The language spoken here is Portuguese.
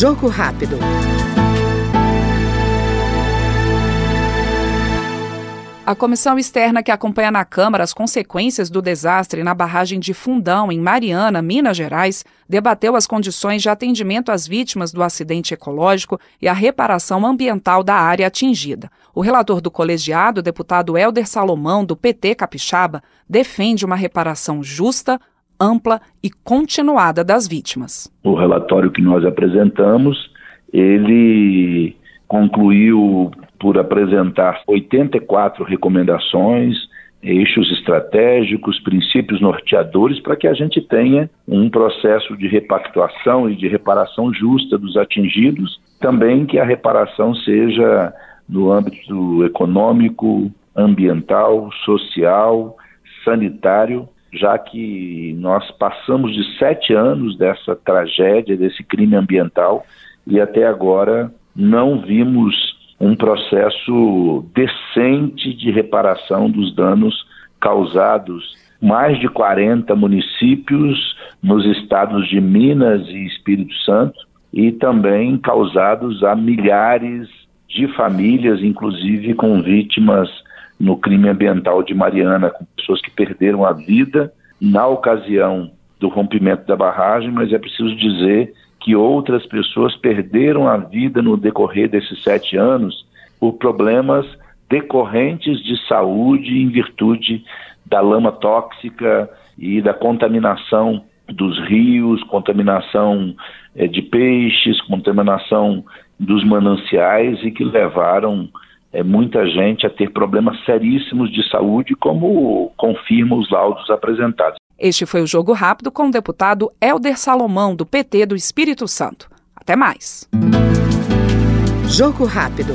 Jogo rápido. A comissão externa que acompanha na Câmara as consequências do desastre na barragem de Fundão, em Mariana, Minas Gerais, debateu as condições de atendimento às vítimas do acidente ecológico e a reparação ambiental da área atingida. O relator do colegiado, deputado Helder Salomão, do PT Capixaba, defende uma reparação justa, ampla e continuada das vítimas. O relatório que nós apresentamos, ele concluiu por apresentar 84 recomendações, eixos estratégicos, princípios norteadores para que a gente tenha um processo de repactuação e de reparação justa dos atingidos, também que a reparação seja no âmbito econômico, ambiental, social, sanitário, já que nós passamos de sete anos dessa tragédia, desse crime ambiental, e até agora não vimos um processo decente de reparação dos danos causados. Mais de 40 municípios nos estados de Minas e Espírito Santo e também causados a milhares de famílias, inclusive com vítimas no crime ambiental de Mariana, com pessoas que perderam a vida na ocasião do rompimento da barragem, mas é preciso dizer que outras pessoas perderam a vida no decorrer desses sete anos por problemas decorrentes de saúde em virtude da lama tóxica e da contaminação dos rios, contaminação é, de peixes, contaminação dos mananciais e que levaram é, muita gente a ter problemas seríssimos de saúde, como confirmam os laudos apresentados. Este foi o Jogo Rápido com o deputado Helder Salomão, do PT do Espírito Santo. Até mais. Jogo Rápido.